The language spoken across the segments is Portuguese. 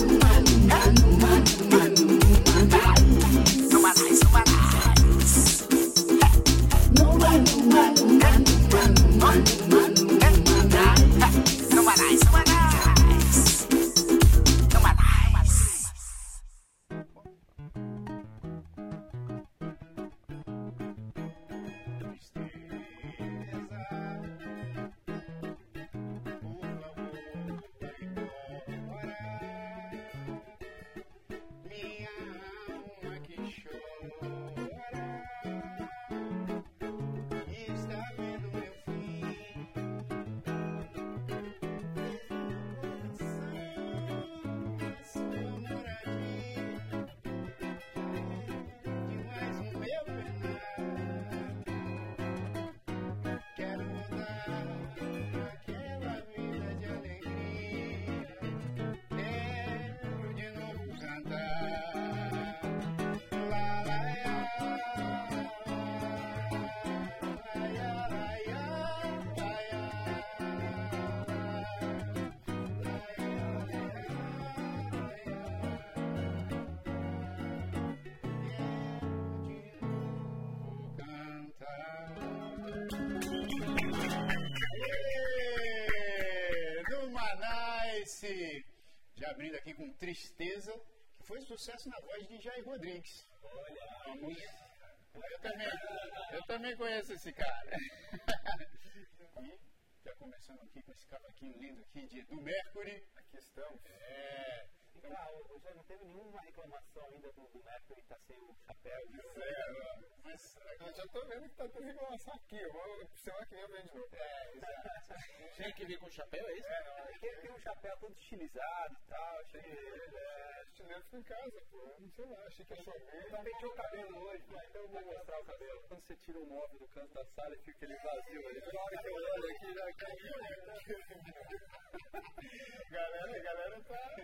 man, man, man, man, man. Já abrindo aqui com Tristeza, que foi sucesso na voz de Jair Rodrigues. Olha, eu também, eu também conheço esse cara. e já começando aqui com esse cavaquinho lindo aqui de, do Mercury. Aqui estamos. É, então, ah, já não teve nenhuma reclamação ainda do, Mercury estar tá sem o chapéu. Zero. Mas eu já estou vendo que está tendo reclamação aqui. Eu vou, semana que vem eu de novo. É, exato. Tem que vir com chapéu, é isso? É, não. Ele tem, um chapéu todo estilizado e tal. Achei que. É, fica em casa, pô. Não sei lá, achei que ia só ver. Então penteou o cabelo hoje, né? então eu vou mostrar o cabelo. Quando você tira o móvel do canto da sala e fica aquele vazio ali. Toda hora que eu olho aqui já caiu. galera, galera tá.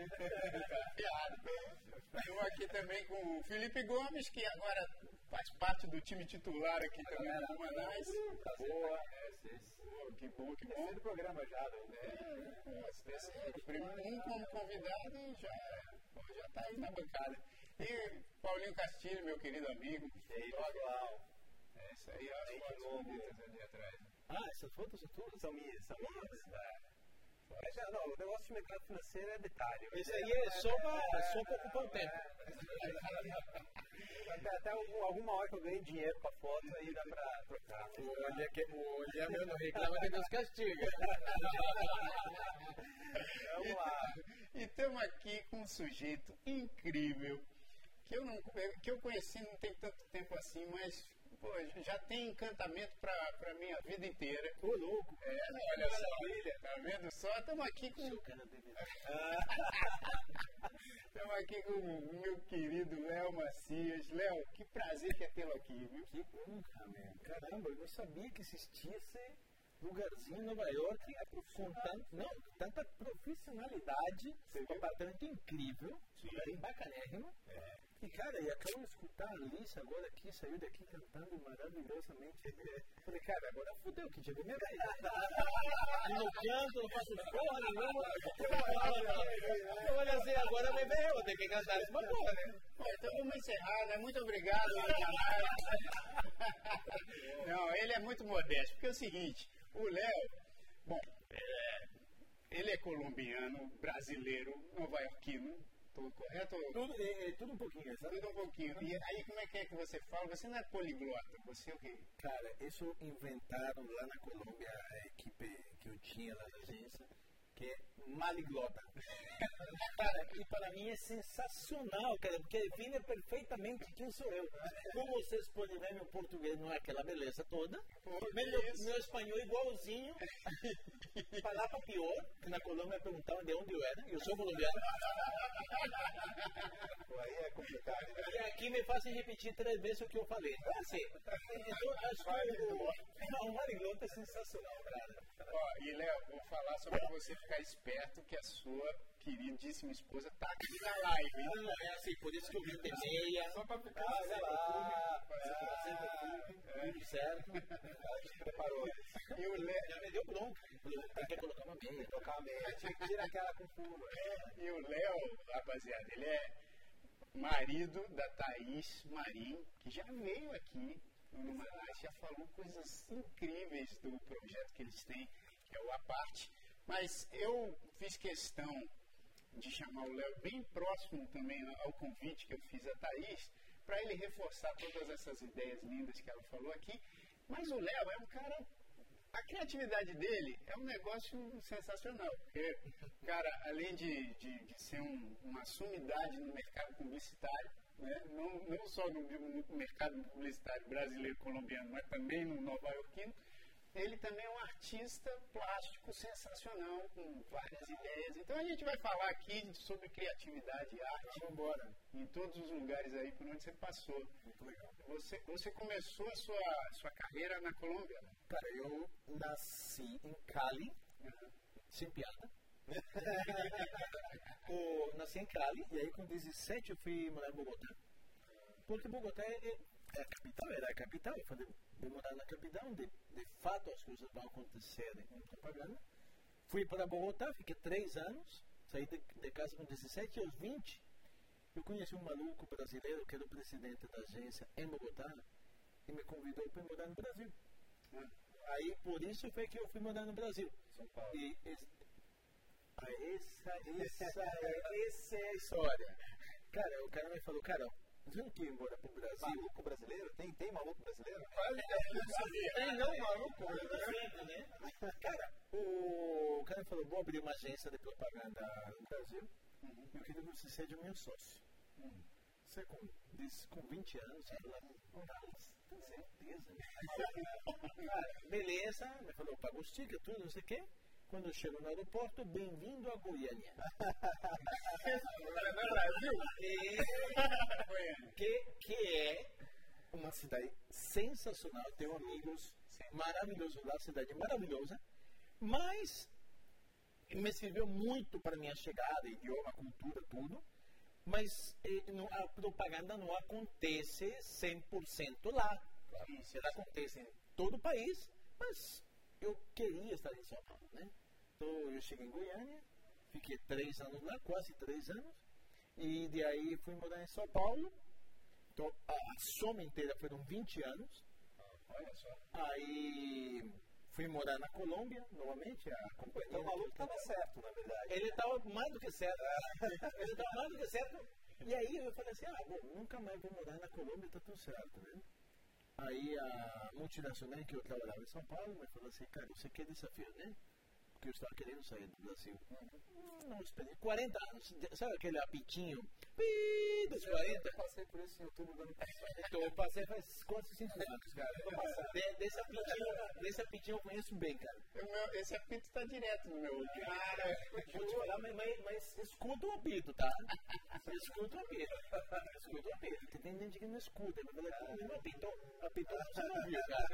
piada. Estou aqui também com o Felipe Gomes, que agora faz parte do time titular aqui também do Manaus. Boa. Que bom, que bom. do programa já, né? É, esse, um como convidado já já está aí na bancada. E Paulinho Castilho, meu querido amigo. E aí, Paulo? É isso aí, as fotos bonitas ali atrás. Ah, essas fotos são tudo? São minhas, são minhas. É. Não, o negócio de mercado financeiro é detalhe. Isso aí é só para só ocupar o tempo. Até, até alguma hora que eu ganhei dinheiro com a foto, aí dá para trocar. Olha, que, olha meu, não reclama que Deus castiga. Vamos lá. E estamos aqui com um sujeito incrível que eu, não, que eu conheci não tem tanto tempo assim, mas pô, já tem encantamento para a minha vida inteira. Ô, louco! É, olha só, tá vendo só? Estamos aqui com. Estamos aqui com o meu querido Léo Macias. Léo, que prazer que é tê-lo aqui, viu? Que honra, meu. Caramba, eu não sabia que existia esse lugarzinho em Nova York com tanto, não, tanta profissionalidade, um apartamento incrível, lugar bacanérrimo. É. E cara, e acabamos de escutar a Alice agora aqui, saiu daqui cantando maravilhosamente. Falei, cara, agora fudeu, que minha vez. no canto, não faço porra nenhuma. Eu olho assim, agora me veio, vou ter que cantar essa porra, né? então vamos encerrar, né? Muito obrigado. não, ele é muito modesto, porque é o seguinte, o Léo, bom, é, ele é colombiano, brasileiro, nova-iorquino, tudo correto? Tudo, é, é, tudo um pouquinho, sabe? Tudo um pouquinho. E aí como é que é que você fala? Você não é poliglota, você é o quê? Cara, isso inventaram lá na Colômbia a equipe que eu tinha lá na agência que é maliglota. cara, e para mim é sensacional, cara, porque define perfeitamente quem sou eu. Como vocês podem ver, meu português não é aquela beleza toda. Meu, meu espanhol igualzinho. Falar para pior, que na Colômbia perguntavam de onde eu era, eu sou colombiano. aí é complicado. E aqui me fazem repetir três vezes o que eu falei. Então, assim, então, acho que o, o Mariglota é sensacional, cara. Ó, e Léo, vou falar sobre você ficar esperto que a sua queridíssima esposa tá aqui na live. hein? Não, é assim, por isso que eu vim de meia. Só pra ficar Ah, sei lá. é, Tudo certo. a gente preparou. E o Léo, Já me deu bronca. Tem que colocar uma meia. Tocar a meia. Tira aquela com furo. e o Léo, rapaziada, ele é marido da Thaís Marim, que já veio aqui no Manaus, já falou coisas incríveis do projeto que eles têm, que é o Aparte. Mas eu fiz questão de chamar o Léo bem próximo também ao convite que eu fiz a Thaís, para ele reforçar todas essas ideias lindas que ela falou aqui. Mas o Léo é um cara. A criatividade dele é um negócio sensacional. Porque, cara, além de, de, de ser um- uma sumidade no mercado publicitário, né, não, não só no, no mercado publicitário brasileiro colombiano, mas também no nova iorquino, ele também é um artista plástico sensacional, com várias ideias. Então a gente vai falar aqui sobre criatividade e arte Vamos embora. em todos os lugares aí por onde você passou. Muito legal. Você, você começou a sua, sua carreira na Colômbia, né? Cara, eu nasci em Cali, sem piada. Eu nasci em Cali e aí com 17 eu fui morar em Bogotá. Porque Bogotá é, é- é a capital, era a capital. Eu falei, vou morar na capital onde de fato as coisas vão acontecer em propaganda. Fui para Bogotá, fiquei três anos, saí de, de casa com 17 e aos 20 eu conheci um maluco brasileiro que era o presidente da agência em Bogotá e me convidou para morar no Brasil. Aí por isso foi que eu fui morar no Brasil. São Paulo. E esse- ah, essa, essa, é- essa é a história. Cara, o cara me falou, cara, você ir embora pro Brasil? Maluco brasileiro? Tem, tem maluco brasileiro? Tem não, maluco, vendo, né? Cara, o cara falou, vou abrir uma agência de propaganda no Brasil. Eu queria que você seja meu sócio. Você com, desse- com 20 anos, sabe lá? Tem certeza. Cara, beleza, me falou, pagou os tickets, tudo, não sei o quê. Quando eu chego no aeroporto, bem-vindo a Goiânia. Brasil? Que, que é uma cidade sensacional. Tenho amigos maravilhosos lá, cidade maravilhosa. Mas me serviu muito para minha chegada, idioma, cultura, tudo. Mas eh, a propaganda não acontece 100% lá. Ela acontece em todo o país, mas eu queria estar em São Paulo, né? Então eu cheguei em Goiânia, fiquei três anos lá, quase três anos, e de aí fui morar em São Paulo. Então a, a soma inteira foram 20 anos. Olha só. Aí fui morar na Colômbia, novamente, a companhia. Então o maluco tava certo, na verdade. Ele estava mais do que certo. Ele estava mais do que certo. E aí eu falei assim, ah, bom, nunca mais vou morar na Colômbia, tá tudo certo, né? Aí a multinacional que eu trabalhava em São Paulo me falou assim, cara, você quer desafio, né? Porque eu estava querendo sair do Brasil. Não, esperei 40 anos. Sabe aquele apitinho? Pi, dos 40? Eu passei por isso em outubro do ano passado. Então eu passei faz quase 5 anos, cara. De- desse, apitinho, desse apitinho eu conheço bem, cara. Meu- esse apito tá direto no meu ouvido. Cara, vou te falar, mas, mas, mas escuta o apito, tá? Escuta o apito. Escuta o apito. Porque tem gente que não escuta. Mas fala, não apitou. Apitou, você não ouviu, cara.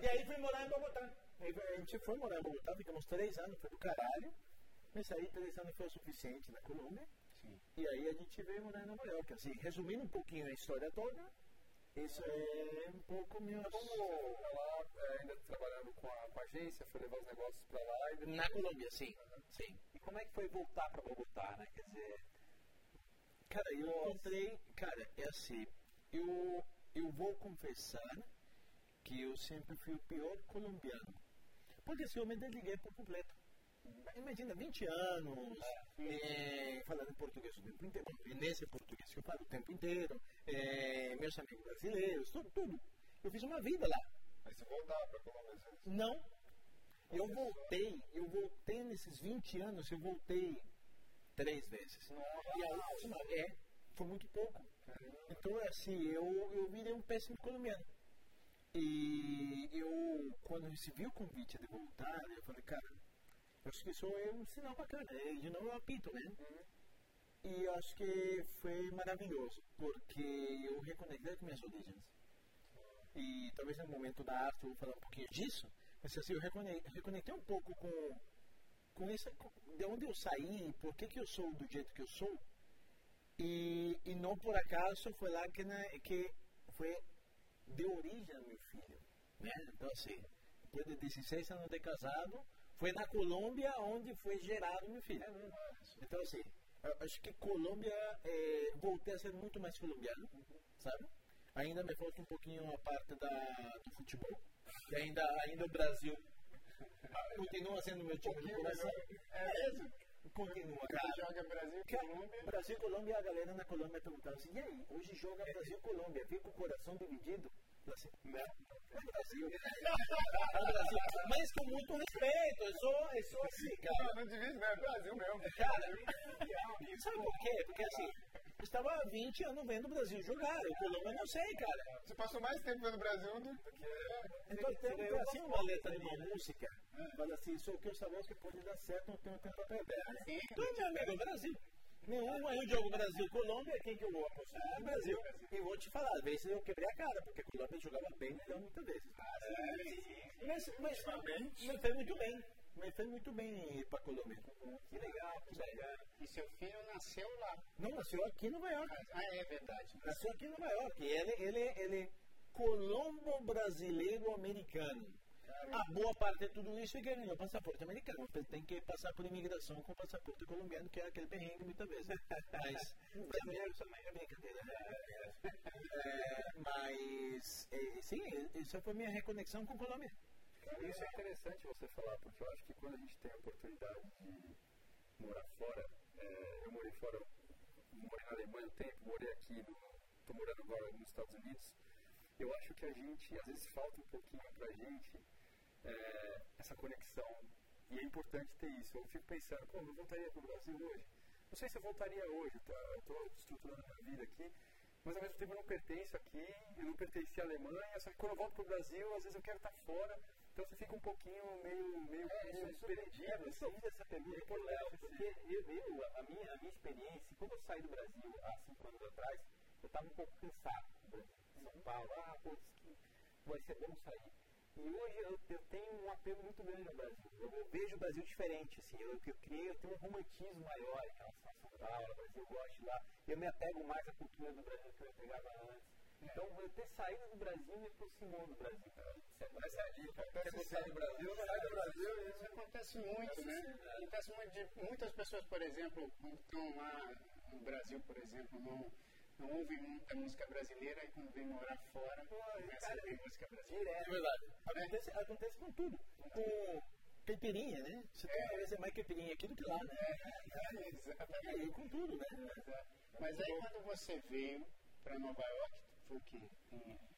E aí fui morar em Bogotá. Aí A gente foi morar em Bogotá, ficamos três anos, foi do caralho. Mas aí três anos foi o suficiente na Colômbia. Sim. E aí a gente veio morar em Nova York. Assim, resumindo um pouquinho a história toda, isso é um pouco meu. Como lá, é, ainda trabalhando com a, com a agência, foi levar os negócios pra lá e. Na Colômbia, sim. Sim. E como é que foi voltar pra Bogotá, né? Quer dizer, Cara, eu encontrei. Cara, é assim. Eu, eu vou confessar que eu sempre fui o pior colombiano. Porque assim, eu me desliguei por completo. Imagina, 20 anos, é, falando português o tempo inteiro. Nesse português que eu falo o tempo inteiro. é, meus amigos brasileiros, tudo, tudo. Eu fiz uma vida lá. aí você voltava pra Colômbia. Não. Eu voltei, eu voltei nesses 20 anos, eu voltei três vezes. E a última, é, foi muito pouco. Então, assim, eu, eu virei um péssimo colombiano. E eu, quando recebi o convite de voltar, eu falei, cara, acho que isso é um sinal bacana. E de novo apito, né? E eu acho que foi maravilhoso, porque eu reconectei com minhas origens. E talvez no momento da arte eu vou falar um pouquinho disso, mas assim, eu reconectei um pouco com, com essa, de onde eu saí, por que, que eu sou do jeito que eu sou. E, e não por acaso foi lá que, né, que foi de origem ao meu filho. Né? Então, assim, depois de 16 anos de casado, foi na Colômbia onde foi gerado meu filho. Então, assim, acho que Colômbia, é, voltei a ser muito mais colombiano, sabe? Ainda me falta um pouquinho a parte da, do futebol. E ainda, ainda o Brasil continua sendo meu time de coração. É mesmo? Continua, cara. joga Brasil e Colômbia. Brasil e Colômbia, a galera na Colômbia perguntava assim: e aí, hoje joga Brasil e Colômbia, com o coração dividido? Assim, não, é Brasil. É Brasil. Mas com muito respeito, eu sou, eu sou assim, cara. Não, não divide, não, é Brasil mesmo. Cara, sabe por quê? Porque assim, eu estava há 20 anos vendo o Brasil jogar. O Colômbia não sei, cara. Você passou mais tempo vendo o Brasil do que. Então tem assim uma letra de uma música. Fala assim, isso é o que eu sabia que pode dar certo, não tenho tempo para perder. Então, meu amigo, o Brasil. Nenhum aí jogo Brasil-Colômbia, quem que eu vou apostar? É Brasil. E vou te falar, às vezes eu quebrei a cara, porque a Colômbia jogava bem melhor muitas vezes. Ah, mas, mas, mas, foi muito bem. Mas foi muito bem para a Colômbia. Que legal, que legal. E seu filho nasceu lá? Não, nasceu aqui em Nova York. Ah, é verdade. Nasceu aqui em Nova York. Ele, ele, ele é colombo brasileiro americano. A boa parte de tudo isso é que ele ganhou passaporte americano. Ele tem que passar por imigração com passaporte colombiano, que é aquele perrengue muitas vezes. Mas também é brincadeira. É, mas, é, sim, essa foi a minha reconexão com a Colômbia. Isso é interessante você falar, porque eu acho que quando a gente tem a oportunidade de morar fora, é, eu morei fora, morei na Alemanha um tempo, morei aqui, estou morando agora nos Estados Unidos, eu acho que a gente, às vezes falta um pouquinho pra gente é, essa conexão, e é importante ter isso. Eu fico pensando, pô, eu voltaria pro Brasil hoje? Não sei se eu voltaria hoje, tá? eu estou estruturando a minha vida aqui, mas ao mesmo tempo eu não pertenço aqui, eu não pertenci à Alemanha, só que quando eu volto pro Brasil, às vezes eu quero estar fora, então você fica um pouquinho meio, meio, é, meio é perdido. É, assim. essa pergunta por Léo, porque eu, eu, a, minha, a minha experiência, quando eu saí do Brasil há cinco anos atrás, eu estava um pouco cansado São Paulo, ah, pô, vai ser bom sair. E hoje eu, eu, tenho um apelo muito grande ao Brasil. Eu, eu vejo o Brasil diferente, assim, eu, eu criei, eu tenho um romantismo maior em relação a São Paulo, Brasil, eu gosto de lá. Eu me apego mais à cultura do Brasil que eu pegava antes. Então, eu ter saído do Brasil me aproximou do Brasil. Essa é a dica. Você sair do Brasil, sai do Brasil. Isso acontece muito, né? Acontece muito de muitas pessoas, por exemplo, quando estão lá no Brasil, por exemplo, não, não ouvem muita música brasileira e quando vem morar fora, começa a ouvir música brasileira. É verdade. Acontece, acontece com tudo. Com caipirinha, né? Você tem uma vez mais caipirinha aqui do que lá, né? É, é, exatamente. E com tudo, né? Mas aí quando você veio para Nova York, foi o quê?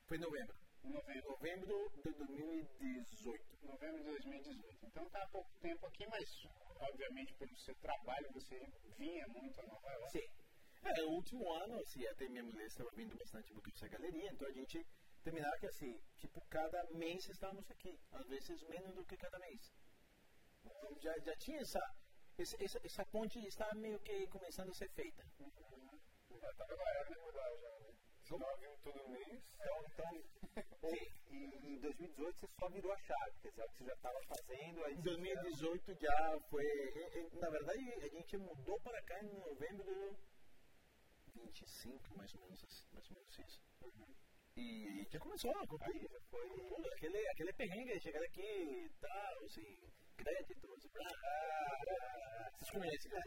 Foi em novembro. Novembro. Novembro de 2018. Novembro de 2018. Então está há pouco tempo aqui, mas obviamente pelo seu trabalho você vinha muito a Nova York. Sim. É, o último ano, assim, até minha mulher estava vindo bastante porque essa galeria, então a gente terminava que assim, tipo, cada mês estávamos aqui, às vezes menos do que cada mês. Então, já, já tinha essa, essa, essa ponte está meio que começando a ser feita. Uhum. Já estava na hora de mudar já, né? Você estava vindo todo mês. Então, então em 2018 você só virou a chave, quer dizer, o que você já estava fazendo. Em 2018 já foi. Na verdade, a gente mudou para cá em novembro 25, mais ou menos, mais ou menos isso. Uhum. E já começou, com tudo. Aí já foi. Tudo, aquele, aquele perrengue, chegar aqui e tal, assim, créditos, ah, vocês conhecem, né?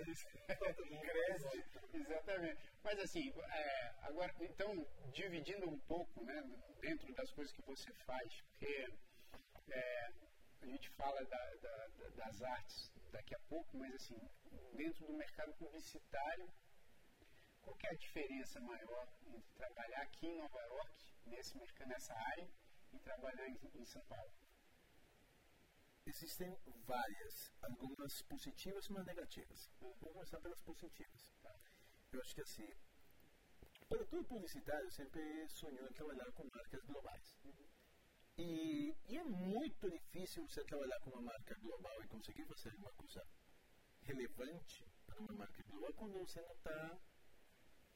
Crédito, exatamente. Mas assim, é, agora, então, dividindo um pouco, né, dentro das coisas que você faz, porque é, a gente fala da, da, das artes daqui a pouco, mas assim, dentro do mercado publicitário, qual é a diferença maior entre trabalhar aqui em Nova York, nesse mercado, nessa área, e trabalhar em, em São Paulo? Existem várias, algumas positivas e negativas. Vamos começar pelas positivas. Tá? Eu acho que assim, para todo publicitário sempre sonhou em trabalhar com marcas globais. Uhum. E, e, é muito difícil você trabalhar com uma marca global e conseguir fazer uma coisa relevante para uma marca global quando você não está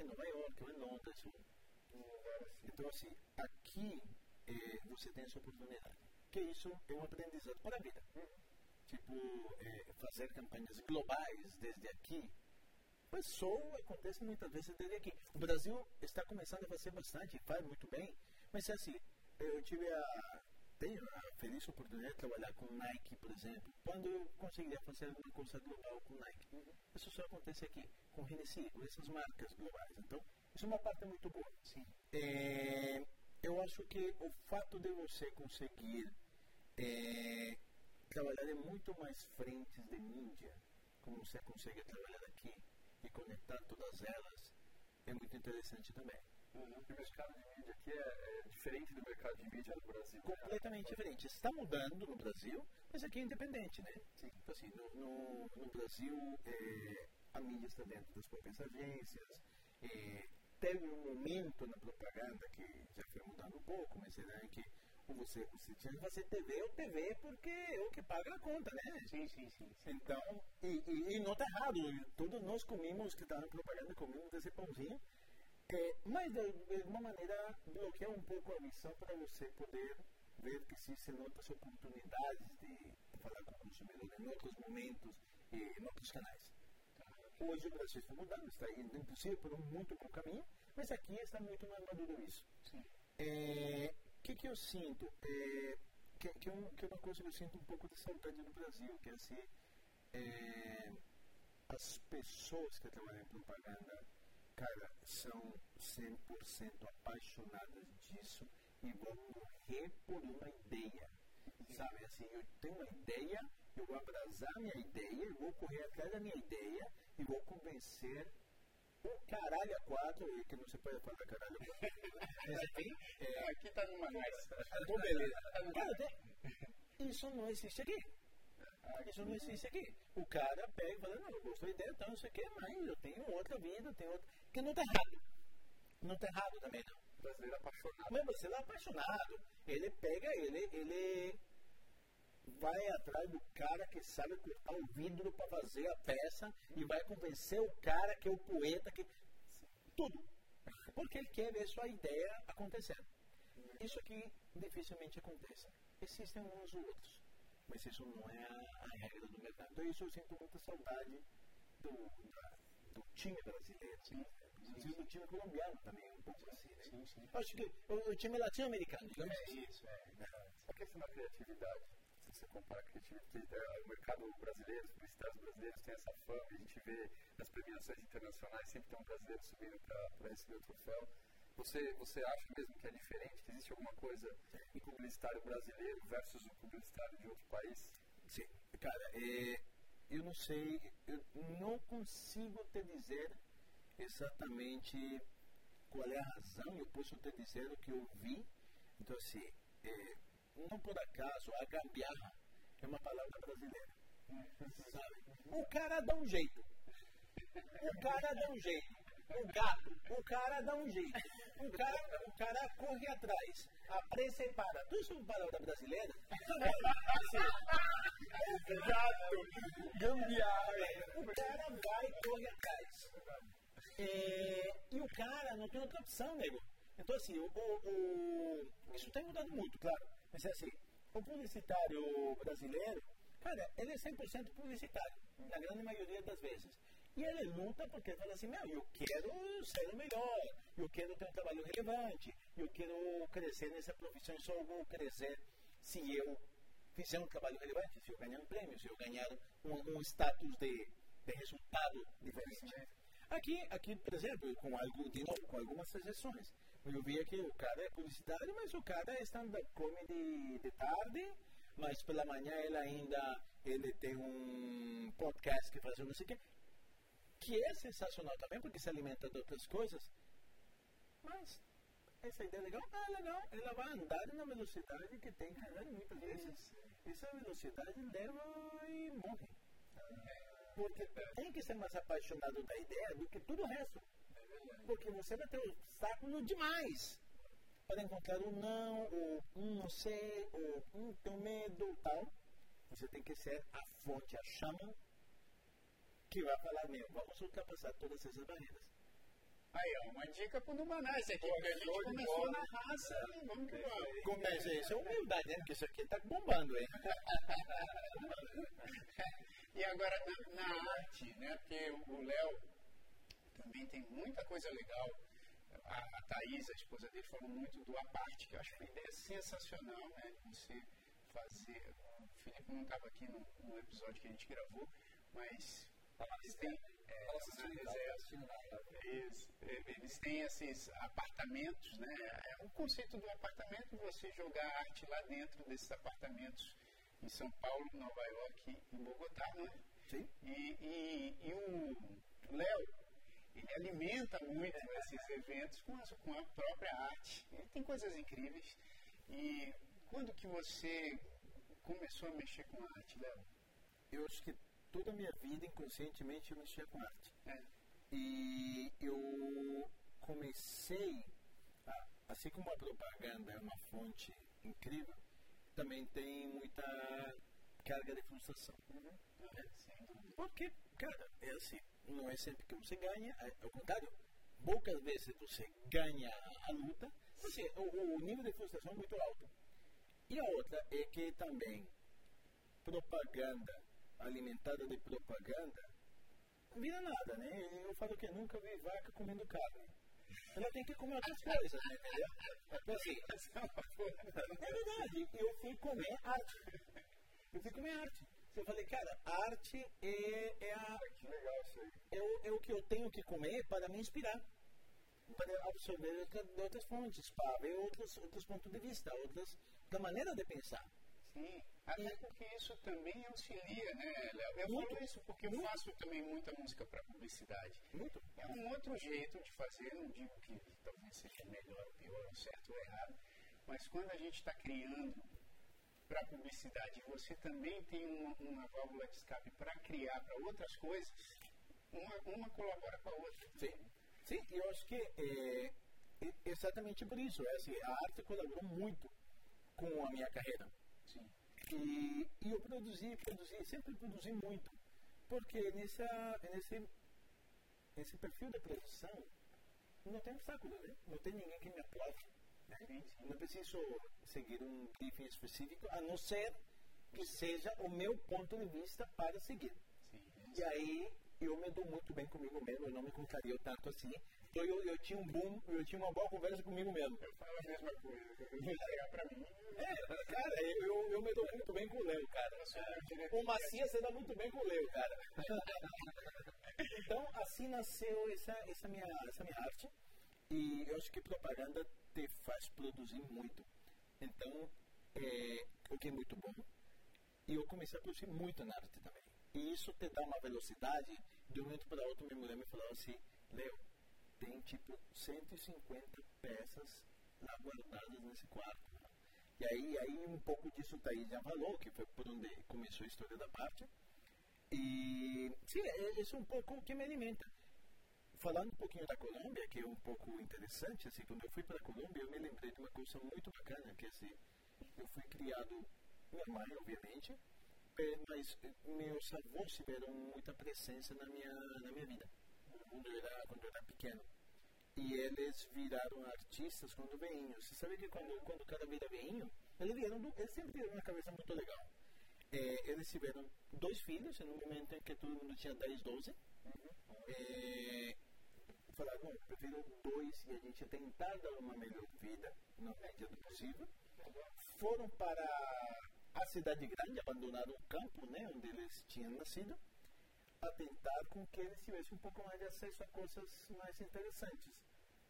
em Nova York ou em Londres. Então, assim, aqui é, você tem essa oportunidade, que isso é um aprendizado para a vida. Tipo, é, fazer campanhas globais desde aqui, mas só acontece muitas vezes desde aqui. O Brasil está começando a fazer bastante, faz muito bem, mas é assim, eu tive a, tenho a feliz oportunidade de trabalhar com Nike, por exemplo, quando eu conseguiria fazer alguma coisa global com Nike. Isso só acontece aqui, com Hennessy, com essas marcas globais. Então, isso é uma parte muito boa. Sim. É, eu acho que o fato de você conseguir é, trabalhar em muito mais frentes de mídia, como você consegue trabalhar aqui, e conectar todas elas, é muito interessante também. Uhum. o mercado de mídia aqui é, é, diferente do mercado de mídia no Brasil. Né? Completamente diferente. Está mudando no Brasil, mas aqui é independente, né? Sim. Então, assim, no, no, no Brasil, é, a mídia está dentro das próprias agências. É, teve um momento na propaganda que já foi mudando um pouco, mas era que ou você, você tinha que fazer TV ou TV porque é o que paga a conta, né? Sim, sim, sim. sim. Então, e, e, e não está errado, todos nós comemos, que está na propaganda, comemos desse pãozinho, é, mas de, alguma maneira bloqueia um pouco a missão para você poder ver que existem outras oportunidades de, falar com o consumidor em outros momentos e em outros canais. Hoje o Brasil está mudando, está indo impossível por um muito bom caminho, mas aqui está muito mais maduro isso. O é, que, que eu sinto? É, que, que, que é uma coisa que eu sinto um pouco de saudade no Brasil, que é assim, é, as pessoas que trabalham em propaganda cara, são 100% apaixonadas disso e vão morrer por uma ideia. Sabe, assim, eu tenho uma ideia, eu vou abraçar minha ideia, eu vou correr atrás da minha ideia e vou convencer o caralho a quatro, e que não se pode falar caralho a quatro. é, aqui tá numa nice. Então, beleza. Cara, tem, isso não existe aqui. Isso não existe aqui. O cara pega e fala, não, eu gostei dele, então não sei o que, mas eu tenho outra vida, tenho outra. Que não está errado. Não está errado também, não. O brasileiro é apaixonado. Mas você é apaixonado. Ele pega, ele, ele vai atrás do cara que sabe cortar o vidro para fazer a peça e vai convencer o cara que é o poeta, que. Tudo. Porque ele quer ver sua ideia acontecendo. Isso aqui dificilmente acontece. Existem uns ou outros mas isso não é a, regra do mercado. Então, isso eu sinto muita saudade do, do time brasileiro, sim. inclusive do time colombiano também, um pouco assim. Né? Sim, sim. Acho que o, o time latino-americano, digamos é assim. Isso, é. é. A questão da criatividade, se você compara a criatividade, é, o mercado brasileiro, os publicitários brasileiros têm essa fama, a gente vê nas premiações internacionais sempre tem um brasileiro subindo para receber o troféu. Você, você acha mesmo que é diferente? Que existe alguma coisa em publicitário brasileiro versus o publicitário de outro país? Sim, cara, é, eu não sei, eu não consigo te dizer exatamente qual é a razão, eu posso te dizer o que eu vi. Então, assim, é, não por acaso, a gambiarra é uma palavra brasileira. Sabe? O cara dá um jeito. O cara dá um jeito. O gato, o cara dá um jeito. O cara, o cara corre atrás. A prensa para. Tu isso é uma palavra brasileira? Assim, gato, gambiarra. O cara vai e corre atrás. É, e o cara não tem outra opção, nego. Então, assim, o, o, o, isso tem mudado muito, claro. Mas, é assim, o publicitário brasileiro, cara, ele é 100% publicitário, na grande maioria das vezes. E ele luta porque ele fala assim, meu, eu quero ser o melhor, eu quero ter um trabalho relevante, eu quero crescer nessa profissão, só vou crescer se eu fizer um trabalho relevante, se eu ganhar um prêmio, se eu ganhar um, um status de, de resultado diferente. Aqui, aqui, por exemplo, com, algo, de novo, com algumas exceções, eu vi que o cara é publicitário, mas o cara é stand-up comedy de tarde, mas pela manhã ele ainda ele tem um podcast que faz não sei o quê que é sensacional também, porque se alimenta de outras coisas. Mas essa ideia é legal, ah, legal, ela vai andar na velocidade que tem que andar muitas vezes. Essa velocidade leva e morre. Porque tem que ser mais apaixonado da ideia do que tudo o resto. Porque você vai ter obstáculo demais para encontrar um não, ou um não sei, ou um tenho medo, tal. Você tem que ser a fonte, a chama que vai falar, meu, vamos ultrapassar todas essas barreiras. Aí, ó, uma dica pro Nubanás aqui, porque a gente começou na raça, e vamos que vamos. Começa isso, é humildade, né? Porque isso aqui tá bombando, hein? e agora na, na, arte, né? Porque o Léo também tem muita coisa legal. A, a Thaís, a esposa dele, falou muito do aparte, que eu acho uma ideia sensacional, né? Você fazer. O Felipe não estava aqui no, no episódio que a gente gravou, mas eles têm, é, eles, eles têm esses apartamentos, né? É, o conceito do apartamento você jogar arte lá dentro desses apartamentos em São Paulo, Nova York e Bogotá, não é? Sim. E, e, e o Léo, ele alimenta muito esses eventos com a, com a própria arte. Ele tem coisas incríveis. E quando que você começou a mexer com arte, Léo? Eu acho que toda a minha vida, inconscientemente, eu mexia com arte. É. E eu comecei, a, assim como a propaganda é uma fonte incrível, também tem muita carga de frustração. Uhum. É. Porque, cara, é assim, não é sempre que você ganha, é, ao contrário, poucas vezes você ganha a luta, assim, o, o nível de frustração é muito alto. E a outra é que também propaganda alimentada de propaganda não vira nada, né? Eu falo que nunca vi vaca comendo carne. Ela tem que comer outras coisas, né? Entendeu? Então, assim, é verdade. Eu fui comer arte. Eu fui comer arte. Eu falei, cara, arte é, é, a, é, o, é o que eu tenho que comer para me inspirar. Para absorver outra, outras fontes, para ver outros, outros pontos de vista, outras da maneira de pensar. Sim, até porque isso também auxilia, né, Léo? Eu muito, falo isso porque eu faço também muita música para publicidade. Muito. É um outro jeito de fazer, não digo que talvez seja melhor ou pior, certo ou errado, mas quando a gente está criando para publicidade e você também tem uma, uma válvula de escape para criar para outras coisas, uma, uma colabora com a outra. Sim, Sim eu acho que é exatamente por isso. É assim, a arte colaborou muito com a minha carreira. Sim. E, e eu produzi, produzi, sempre produzi muito. Porque nessa, nesse, nesse perfil de produção não tem obstáculo, né? não tem ninguém que me aplaude. Né? Não preciso seguir um briefing específico, a não ser que seja o meu ponto de vista para seguir. Sim, e aí eu me dou muito bem comigo mesmo, eu não me contrario tanto assim. Então eu, eu tinha um boom, eu tinha uma boa conversa comigo mesmo. Eu falo a mesma coisa, eu vou chegar pra mim. É, cara, eu, eu me dou muito bem com o Leo, cara. O Macia se dá muito bem com o Leo, cara. então, assim nasceu essa, essa, minha, essa minha arte. E eu acho que propaganda te faz produzir muito. Então, é, o que é muito bom. E eu comecei a produzir muito na arte também. E isso te dá uma velocidade. De um momento para outro, minha mulher me falou assim: Leo, tem tipo 150 peças lá guardadas nesse quarto. Né? E aí, aí um pouco disso Thaís já falou, que foi por onde começou a história da parte. E sim, é, isso é um pouco o que me alimenta. Falando um pouquinho da Colômbia, que é um pouco interessante, assim, quando eu fui para a Colômbia, eu me lembrei de uma coisa muito bacana, que assim, eu fui criado, minha mãe, obviamente, mas meus avós tiveram muita presença na minha, na minha vida, quando eu era, quando era pequeno. E eles viraram artistas quando veinhos. Você sabe que quando, quando o cara vira veinho, eles, vieram, eles sempre tiveram uma cabeça muito legal. É, eles tiveram dois filhos, um momento em que todo mundo tinha 10, 12. Uhum. É, falaram, não, prefiro dois e a gente tentar dar uma melhor vida na média do possível. Foram para a cidade grande, abandonaram o campo né, onde eles tinham nascido, a tentar com que eles tivessem um pouco mais de acesso a coisas mais interessantes,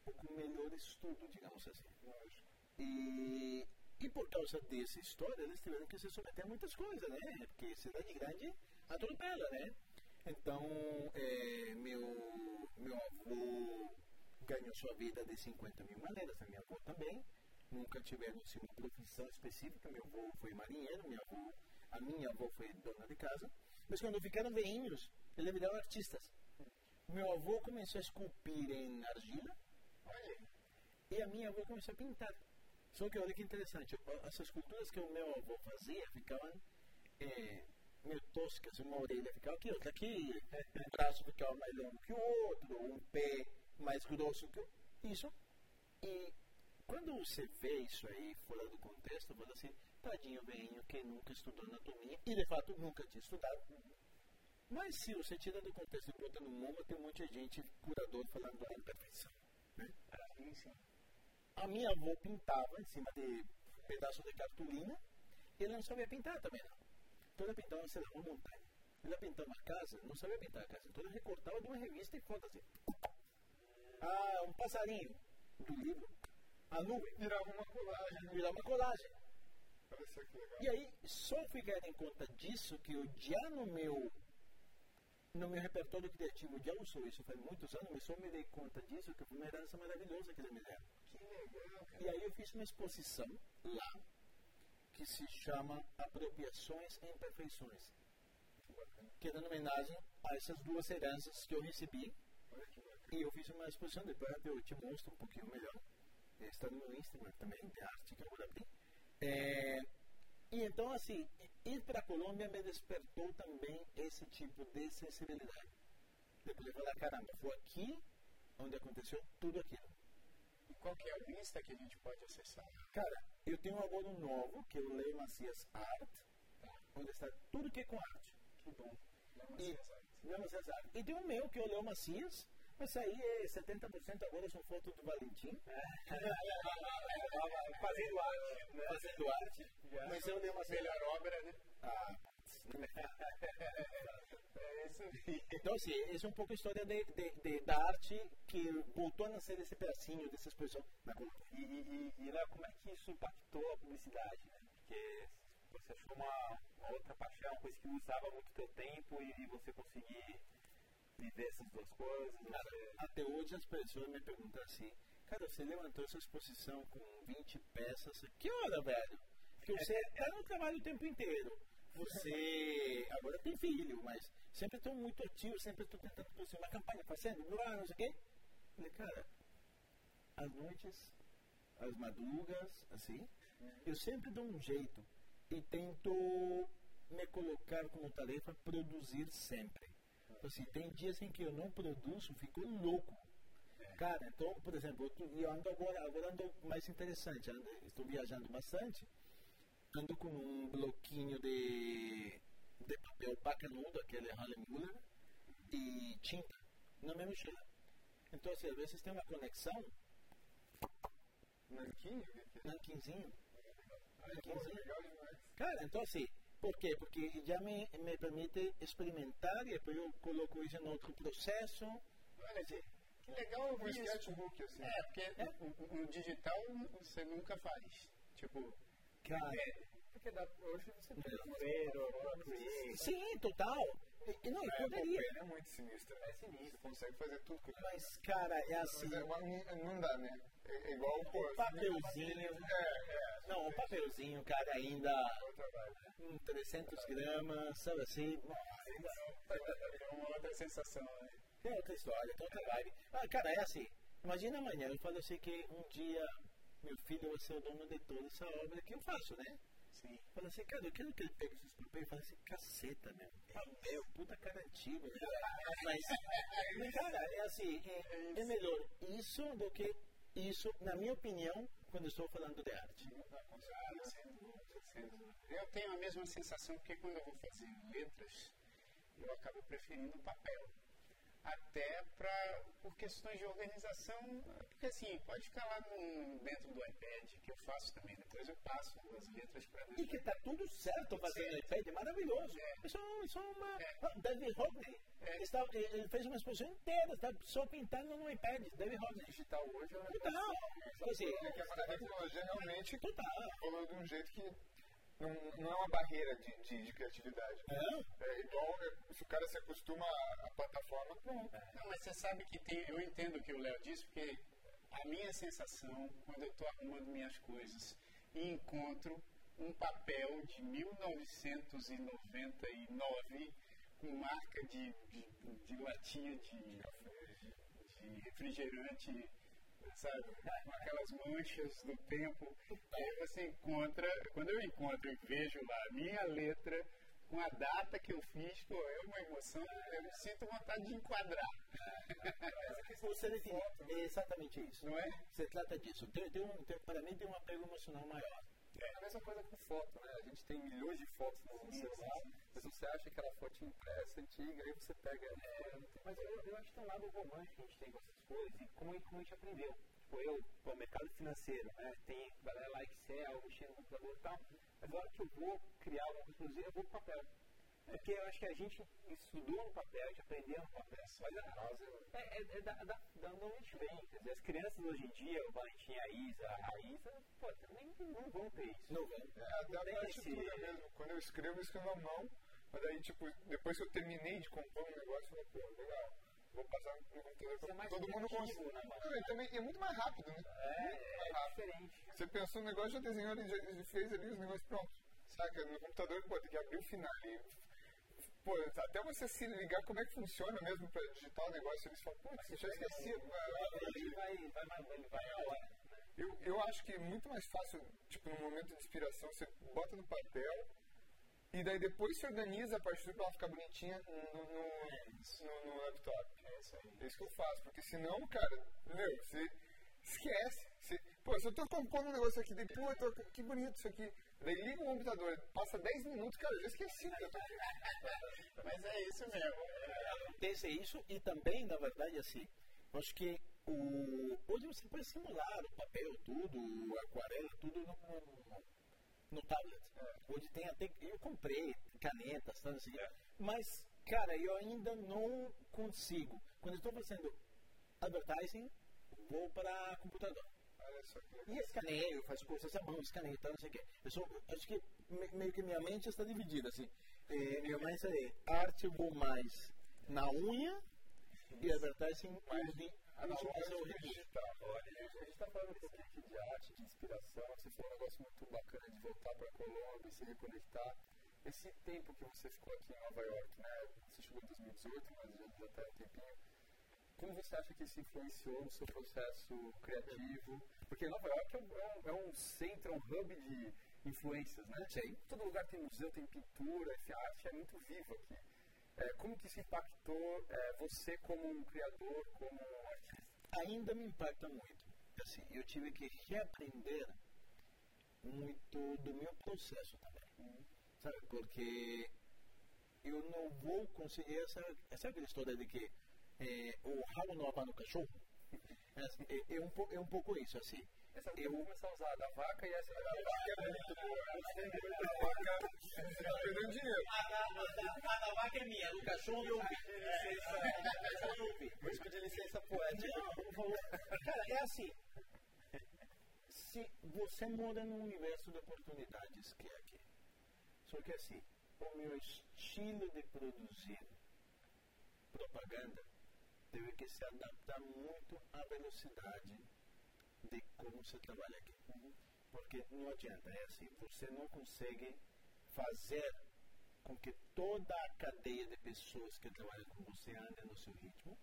um pouco melhor estudo, digamos assim. E, e por causa dessa história, eles tiveram que se submeter a muitas coisas, né? Porque cidade grande atropela, né? Então, é, meu, meu avô ganhou sua vida de 50 mil maneiras, a minha avó também. Nunca tiveram assim, uma profissão específica. Meu avô foi marinheiro, minha avó, a minha avó foi dona de casa. Mas quando ficaram veinhos, eles viraram artistas. Meu avô começou a esculpir em argila e a minha avó começou a pintar. Só que olha que interessante, essas esculturas que o meu avô fazia ficavam é, meio toscas, uma orelha ficava aqui, outra aqui, um braço ficava mais longo que o outro, um pé mais grosso que isso. E quando você vê isso aí fora do contexto, você assim, tadinho velhinho que nunca estudou anatomia e de fato nunca tinha estudado. Mas se você tira do contexto e bota no mundo, tem muita gente, curador, falando da perfeição. Né? A minha avó pintava em cima de pedaço de cartolina e ele não sabia pintar também não. Então ela pintava, sei lá, uma montanha. Ela pintava a casa, não sabia pintar a casa. Então ela recortava de uma revista e foto assim. Ah, um passarinho do livro. A nuvem. Virava uma colagem. Virava uma colagem. E aí, só ficar em conta disso, que eu já no meu no meu repertório criativo já usou isso faz muitos anos, mas só me dei conta disso, que foi uma herança maravilhosa que ele me deram. Que legal, cara. E aí eu fiz uma exposição lá, que se chama Apropriações e Imperfeições, que é dando homenagem a essas duas heranças que eu recebi. E eu fiz uma exposição, depois eu te mostro um pouquinho melhor. Está no meu Instagram também, de arte que eu vou abrir. É, e então, assim, ir para a Colômbia me despertou também esse tipo de sensibilidade. Depois eu falei, caramba, foi aqui onde aconteceu tudo aquilo. E qual que é o Insta que a gente pode acessar? Cara, eu tenho um aluno novo, que é o Leo Macias Art, onde está tudo que é com arte. Que bom. E, Leo Macias Art. E tem o meu, que é o Leo Macias, mas aí é 70% agora são fotos do Valentim. Fazendo arte. Né? Fazendo arte. Mas eu Leo Macias Melhor obra, né? Ah, É isso aí. Então, assim, essa é um pouco a história de, de, de, da arte que voltou a nascer desse pedacinho, dessa exposição. E, e, e como é que isso impactou a publicidade? Né? Porque você achou uma, uma outra paixão, uma coisa que usava muito teu tempo e, e você conseguir viver essas duas coisas. Cara, você... até hoje as pessoas me perguntam assim, cara, você levantou essa exposição com 20 peças, que hora, velho? Porque você tá no trabalho o tempo inteiro. Você agora tem filho, mas sempre estou muito ativo, sempre estou tentando produzir uma campanha, fazendo, blá, não sei o quê. Falei, cara, as noites, as madrugas, assim, eu sempre dou um jeito e tento me colocar como tarefa produzir sempre. Então, assim, tem dias em que eu não produzo, fico louco. Cara, então, por exemplo, eu, ando agora, agora ando mais interessante, ando, estou viajando bastante, ando com um bloquinho de, de papel bacanudo, aquele Harlem Muller, e tinta, na mesma mochila. Então, assim, às vezes tem uma conexão, Nanquinho? nanquinzinho, Pô, legal demais. Cara, então assim, por quê? Porque já me, me permite experimentar e depois eu coloco isso em outro processo. Olha, que que legal ouvir isso. sketchbook, assim. É, porque no, no digital você nunca faz. Tipo, Cara, Porque dá, hoje você tem Não. Create. sim, total. E, não, e É, poderia. o é muito sinistro. É sinistro. Você consegue fazer tudo com. Mas, cara, é assim, Mas é, não, não dá, né? É, é igual pô, o papelzinho. É, é. Não, o papelzinho, cara, ainda Outra vibe. com 300 gramas, sabe assim? é uma outra sensação, né? É outra história, tem outra vibe. Ah, cara, é assim. Imagina amanhã, eu falo assim que um dia meu filho vai ser o dono de toda essa obra que eu faço, né? Sim. Fala assim, cara, eu quero que ele pegue esses papéis e fale assim, caceta, meu. Papel, puta cara antigo, né? Mas, mas, cara, é assim, é, é melhor isso do que isso, na minha opinião, quando estou falando de arte. Eu tenho a mesma sensação porque quando eu vou fazer letras, eu acabo preferindo papel. Até pra, por questões de organização, porque assim, pode ficar lá no, dentro do iPad, que eu faço também, depois eu passo as letras para E que tá tudo certo fazendo no iPad, é maravilhoso. É. Isso, é isso é uma. É. David Hockney, É. está- ele ele fez uma exposição inteira, está só pintando no iPad. David Hockney. Digital hoje é um Total. Então, assim, É que a tecnologia realmente total. evoluiu de um jeito que não, não é uma barreira de, de, de criatividade. É. É igual, é, se o cara se acostuma à, à plataforma, pronto. Não, mas você sabe que tem, eu entendo o que o Léo disse, porque a minha sensação, quando eu estou arrumando minhas coisas e encontro um papel de 1999 com marca de, de, de latinha de, de refrigerante, sabe? Com aquelas manchas do tempo. Aí você encontra, quando eu encontro e vejo lá a minha letra com a data que eu fiz, pô, é uma emoção, eu sinto vontade de enquadrar. Você define, é exatamente isso. Não é? Você trata disso. Tem, tem um, tem, para mim tem um apelo emocional maior. É a mesma coisa com foto, né? A gente tem milhões de fotos no celular, mas você acha aquela foto impressa, antiga, aí você pega. É, mas eu, eu acho que tem um lado romântico que a gente tem com essas coisas e como, como a gente aprendeu. Tipo, eu, o mercado financeiro, né? Tem galera lá Excel, mexendo no computador e tal. Mas na hora que eu vou criar alguma coisa eu vou pro papel. Porque eu acho que a gente estudou no papel, a gente aprendeu no papel. Mas a causa é, é, é da, da, da onde a gente vem. Quer dizer, as crianças hoje em dia, o Valentim, a Isa, a Isa, pô, também não vão ter isso. Não vão. É, até a partitura esse... mesmo. Quando eu escrevo, eu escrevo à mão. Mas aí, tipo, depois que eu terminei de compor um negócio, eu falei, pô, legal. Vou passar no computador é todo mundo consegue. Né, e também é muito mais rápido, né? É, é rápido. diferente. Você pensou no negócio, já desenhou, já fez ali os negócios prontos. Saca? No computador, pô, tem que abrir o final e pô, até você se ligar como é que funciona mesmo para digitar o negócio, eles falam, putz, eu já esqueci. Ele vai, vai, vai, vai a hora. Eu, eu acho que é muito mais fácil, tipo, no momento de inspiração, você bota no papel e daí depois você organiza a partitura para ela ficar bonitinha no, no, no, no laptop. É isso aí. É isso que eu faço, porque senão, cara, meu, você esquece. Você, pô, se eu tô compondo um negócio aqui, depois, pô, que bonito isso aqui. Daí liga o computador, passa 10 minutos, cara, eu já esqueci que eu tô Mas é isso mesmo. Acontece isso e também, na verdade, assim, acho que o, hoje você pode simular o papel, tudo, o aquarela, tudo no, no, tablet. É. Hoje tem até. Eu comprei canetas, sabe assim. É. Mas, cara, eu ainda não consigo. Quando estou fazendo advertising, vou para computador. E escaneio, faço coisas à mão, escaneio, tal, não sei o quê. Eu sou, acho que meio que minha mente está dividida, assim. É, minha mente é arte eu vou mais na unha e advertising mais de analógico digital. Olha, a gente está falando um pouquinho aqui de arte, de inspiração. Você falou um negócio muito bacana de voltar para a Colômbia e se reconectar. Esse tempo que você ficou aqui em Nova York, né? Você chegou em 2018, mas já, já está um tempinho como você acha que isso influenciou no seu processo criativo? Porque Nova York é um, é um é centro, é um hub de influências, né? Sim. Todo lugar tem museu, tem pintura, essa arte é muito viva aqui. É, como que isso impactou é, você como um criador, como um artista? Ainda me impacta muito. Assim, eu tive que reaprender muito do meu processo também. Hum. Sabe? Porque eu não vou conseguir essa, essa história de que é, o rabo não abana o cachorro. É, assim, é, é, um, é um pouco isso, assim. Essa eu vou começar a usar da vaca e essa da vaca é muito boa. A vaca está perdendo dinheiro. A da vaca é minha, o cachorro eu vi. Eu ouvi. Vou pedir licença poética. Cara, é assim. Se você mora num universo de oportunidades que é aqui, só que assim, o meu estilo de produzir propaganda teve que se adaptar muito à velocidade de como você trabalha aqui. Porque não adianta, é assim, você não consegue fazer com que toda a cadeia de pessoas que trabalham com você ande no seu ritmo.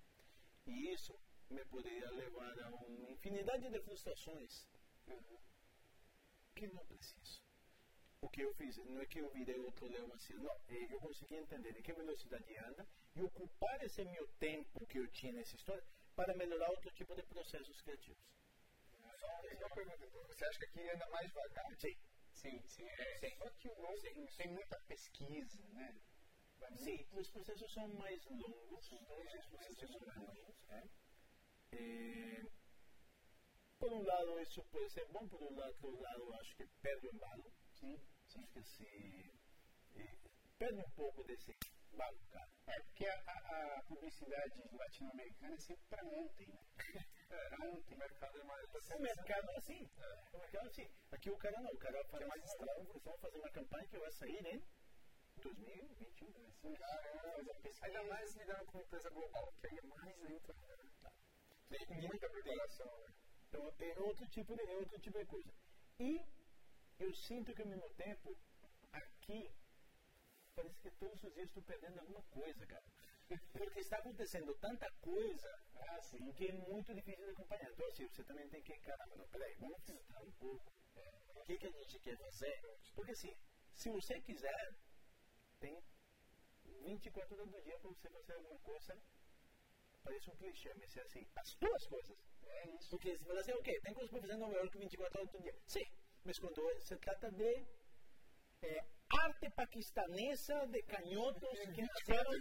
E isso me poderia levar a uma infinidade de frustrações que não preciso o que eu fiz não é que eu virei outro leão assim, não. Eu consegui entender em que velocidade anda e ocupar esse meu tempo que eu tinha nessa história para melhorar outro tipo de processos criativos. Só uma pergunta, então. Você acha que aqui anda mais devagar? Sim. Sim, sim. É, sim. Só que o sim. tem muita pesquisa, né? Sim, os processos são mais longos. Os processos são mais longos. É. E, por um lado, isso pode ser bom, por um outro lado, acho que perde o embalo Sim, sim. Acho que se perde um pouco desse É, porque a, a, a publicidade latino-americana é sempre para ontem, né? É, ontem. O mercado é mais... O mercado é assim. É. O mercado é assim. Aqui o cara não, o cara faz mais estranho. Eles vão fazer uma campanha que vai sair, né? 2021. Caramba, ainda mais lidando com empresa global, que aí é mais lento ainda, né? Tá. Tem muita preparação, né? Então, é outro tipo de, é outro tipo de coisa. E eu sinto que ao mesmo tempo, aqui, parece que todos os dias estou perdendo alguma coisa, cara. Porque está acontecendo tanta coisa assim, que é muito difícil de acompanhar. Então, assim, você também tem que, caramba, não, peraí, vamos filtrar um pouco. O que, que a gente quer fazer? Porque, assim, se você quiser, tem 24 horas do dia para você fazer alguma coisa. Parece um clichê, mas é assim, as duas coisas. É isso. Porque você fala assim, ok, tem coisas para fazer em Nova York 24 horas do dia. Sim, mas quando se trata de é, arte paquistanesa de canhotos que nasceram.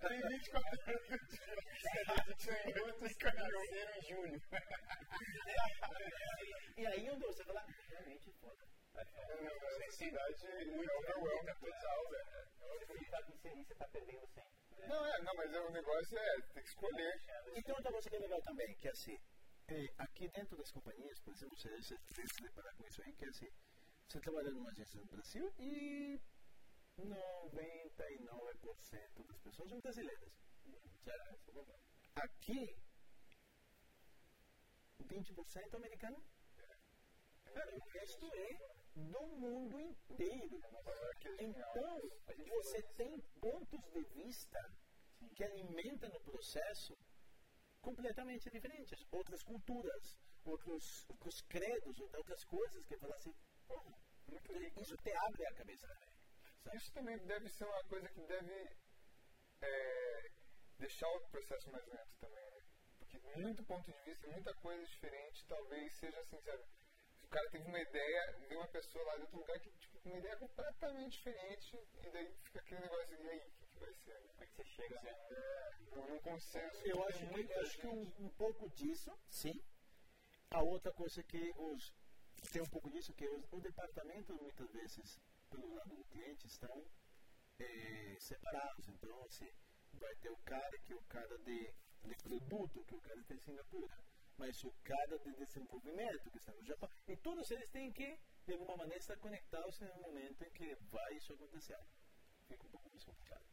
Tem 24 horas do dia. Canhotos que nasceram em julho. E aí onde você fala, realmente foda. Necessidade overwhelming total, velho. Você está inserir, você está perdendo sempre. Não, é, não, mas o negócio é, tem que escolher. E tem outra coisa que é legal também, que é assim, é, aqui dentro das companhias, por exemplo, você, você tem que se deparar com isso aí, que é assim, você trabalha numa agência no Brasil e 99% das pessoas são brasileiras. Aqui, 20% americano. Cara, o resto é do mundo inteiro. Então, você tem pontos de vista que alimentam o processo completamente diferentes. Outras culturas, outros, outros credos, outras coisas que falam assim, porra, isso te abre a cabeça também. Isso também deve ser uma coisa que deve é, deixar o processo mais lento também, né? Porque muito ponto de vista, muita coisa diferente, talvez seja assim, sabe? O cara teve uma ideia, vê uma pessoa lá de outro lugar que, tipo, uma ideia completamente diferente, e daí fica aquele negócio, e aí, o que, que vai ser? né? Como é que você chega? né? É, num consenso. Eu acho que, acho que um, um pouco disso, sim. A outra coisa que os tem um pouco disso que o departamento muitas vezes pelo lado do cliente estão eh, separados. Então assim, vai ter o cara que é o cara de, de produto, que é o cara está em Singapura, mas o cara de desenvolvimento que está no Japão. E todos eles têm que de alguma maneira estar conectados no momento em que vai isso acontecer. Fica um pouco mais complicado.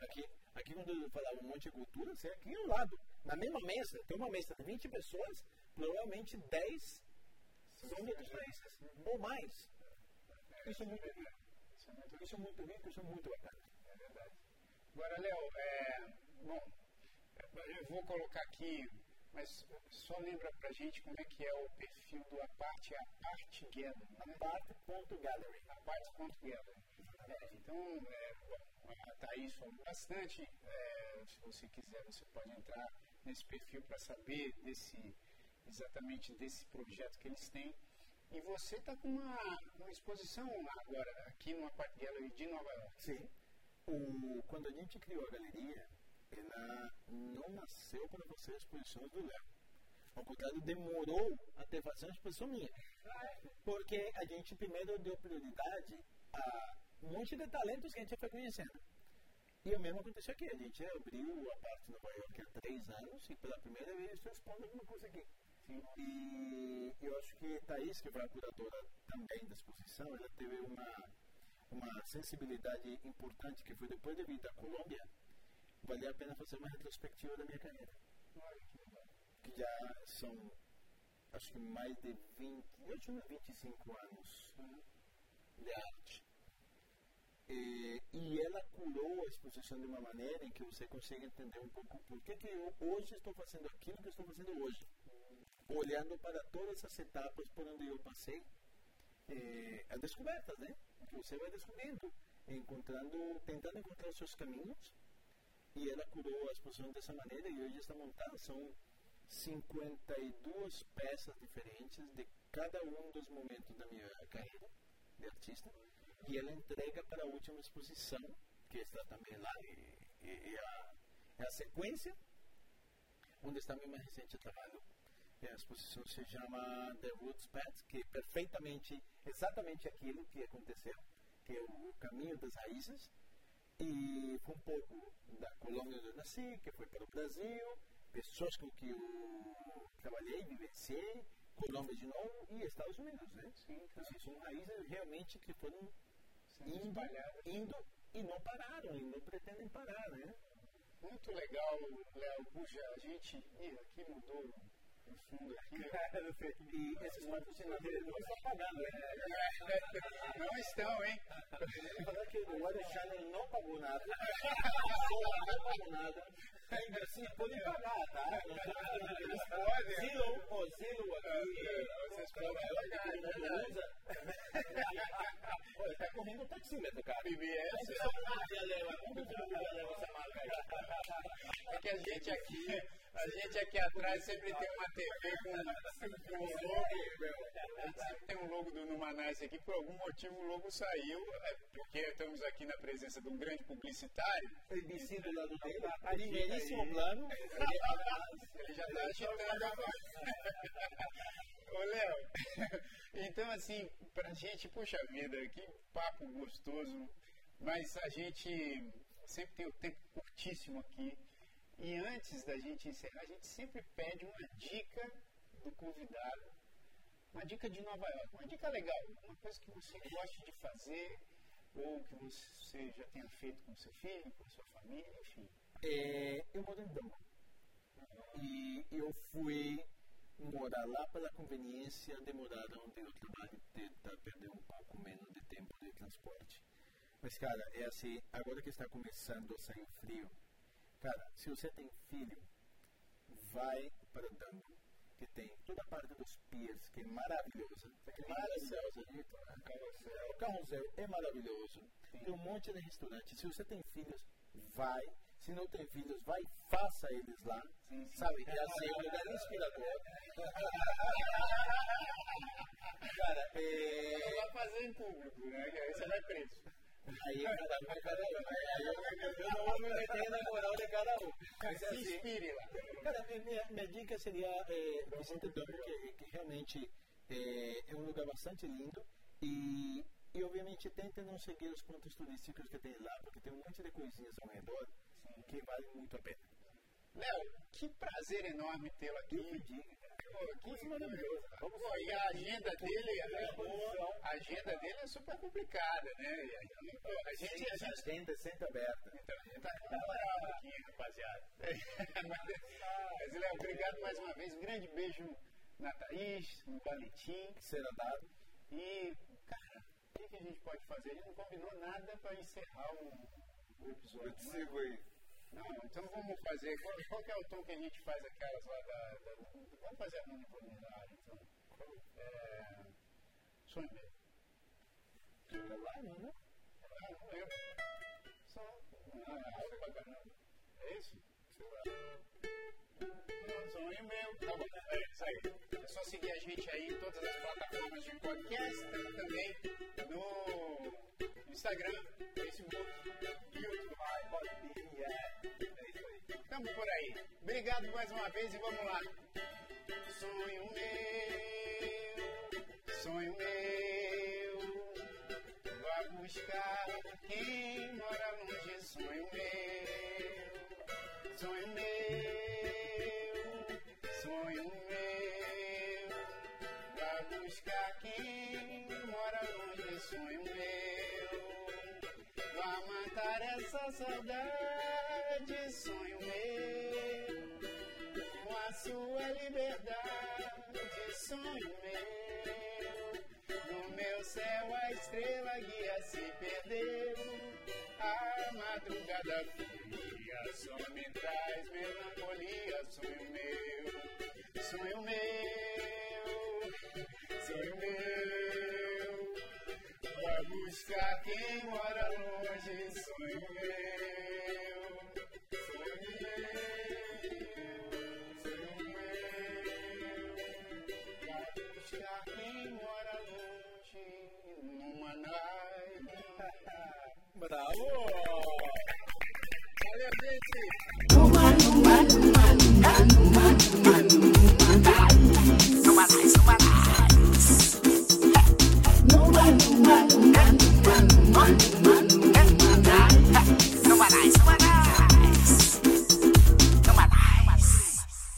Aqui, aqui quando eu falava um monte de cultura, é aqui ao lado, na mesma mesa, tem uma mesa de 20 pessoas, provavelmente 10 são outros países, ou mais. Isso é muito rico. Isso é muito rico, isso é muito bacana. Agora, Léo, é, bom, eu vou colocar aqui, mas só lembra pra gente como é que é o perfil do Apart, é Apart Gathering, né? Apart.gallery. Apart.gathering. É, então, é, bom, a Thaís falou bastante, é, se você quiser você pode entrar nesse perfil para saber desse, exatamente desse projeto que eles têm. E você está com uma, uma exposição agora aqui no Apart Gallery de Nova York. Sim. O, quando a gente criou a galeria, ela não nasceu para fazer exposições do Léo. Ao contrário, demorou até fazer uma exposição minha. Porque a gente primeiro deu prioridade a um monte de talentos que a gente foi conhecendo. E o mesmo aconteceu aqui. A gente abriu a parte de Nova York há três anos e pela primeira vez estou expondo alguma coisa aqui. E eu acho que Thaís, que foi a curadora também da exposição, ela teve uma, uma sensibilidade importante que foi depois de vir da Colômbia, valia a pena fazer uma retrospectiva da minha carreira. Que já são, acho que mais de 20, eu acho que 25 anos de arte. E, e ela curou a exposição de uma maneira em que você consegue entender um pouco por que, que eu hoje estou fazendo aquilo que estou fazendo hoje. Olhando para todas as etapas por onde eu passei, eh, as descobertas, né? Você vai descobrindo, encontrando, tentando encontrar os seus caminhos. E ela curou a exposição dessa maneira e hoje está montada. São 52 peças diferentes de cada um dos momentos da minha carreira de artista. E ela entrega para a última exposição, que está também lá, e, e- e a, é a sequência, onde está meu mais recente trabalho. A exposição se chama The Roots Path, que é perfeitamente, exatamente aquilo que aconteceu, que é o caminho das raízes. E foi um pouco da Colômbia onde eu nasci, que foi para o Brasil, pessoas com que eu trabalhei, vivenciei, Colômbia de novo e Estados Unidos, né? Sim, então, assim, são raízes realmente que foram indo, indo e não pararam, e não pretendem parar, né? Muito legal, Léo. Puxa, a gente. Aqui mudou o fundo aqui. E esses patrocinadores não estão pagando, né? Não estão, hein? Falar que o Channel não pagou nada, não pagou nada, Ainda assim, podem pagar, tá? Eles podem. Zillow, ó, Zillow aqui. Vocês podem verdade. Olha, tá correndo o taxímetro, cara. BBS. É que a gente aqui, a gente aqui atrás sempre tem uma TV com, com um logo, a gente sempre tem um logo do Numanais aqui, por algum motivo o logo saiu, é porque estamos aqui na presença de um grande publicitário. ABC do lado dele, primeiríssimo plano. Ele já está agitando a Ô, Léo, então assim, pra gente, puxa vida, que papo gostoso, mas a gente sempre tem o tempo curtíssimo aqui. E antes da gente encerrar, a gente sempre pede uma dica do convidado, uma dica de Nova York, uma dica legal, uma coisa que você gosta de fazer, ou que você já tenha feito com seu filho, com sua família, enfim. É, eu moro em Dublin. E eu fui morar lá pela conveniência de morar onde eu trabalho, tentar perder um pouco menos de tempo de transporte. Mas, cara, é assim, agora que está começando a sair frio, cara, se você tem filho, vai para Dublin, que tem toda a parte dos piers, que é maravilhosa. Maravilhosa. O carrossel é maravilhoso. Tem um monte de restaurante. Se você tem filhos, vai. Se não tem filhos, vai, faça eles lá. Sabe? É assim, é um lugar inspirador. Cara, é... Não vai fazer em público, né? Aí você vai preso. Aí cada um é cada um. Aí eu, vou me meter na moral de cada um. Mas Se assim, inspire lá. Cara, minha- minha, dica seria é, Vicente Dublin, que, que realmente é, é um lugar bastante lindo e, e obviamente tente não seguir os pontos turísticos que tem lá, porque tem um monte de coisinhas ao redor que valem muito a pena. Léo, que prazer enorme tê-lo aqui. Que maravilhoso. Vamos Pô, e a agenda dele, é a agenda dele é super complicada, né? E aí, pô, a gente, a gente Senta, senta aberta. Então, a gente tá com uma moral aqui, rapaziada. mas, Léo, obrigado mais uma vez. Um grande beijo na Thaís, no Valentim. Será dado. E, cara, o que, que a gente pode fazer? A gente não combinou nada para encerrar o, o episódio. sigo aí. Não, então vamos fazer. Qual, qual que é o tom que a gente faz aquelas lá da. da vamos fazer a mão voluntária, então. É, sonho meu. Fica lá, né? Ah, não eu. Só. Ah, é alto pra caramba. É isso? Sei lá. Tá é. É só seguir a gente aí em todas as plataformas de podcast, também no Instagram, Facebook, YouTube. Estamos por aí. Obrigado mais uma vez e vamos lá. Sonho meu, sonho meu, vá buscar quem mora longe. Sonho meu, sonho meu, Sonho meu, vá matar essa saudade. Sonho meu com a sua liberdade, sonho meu. No meu céu a estrela guia se perdeu. A madrugada fria só me traz melancolia, sonho meu, sonho meu, buscar quem mora longe, sonho meu. Sonho meu, sonho meu. Buscar quem mora longe, numa night. Bravo! Valeu, gente! Numa, numa, numa, numa, numa, numa.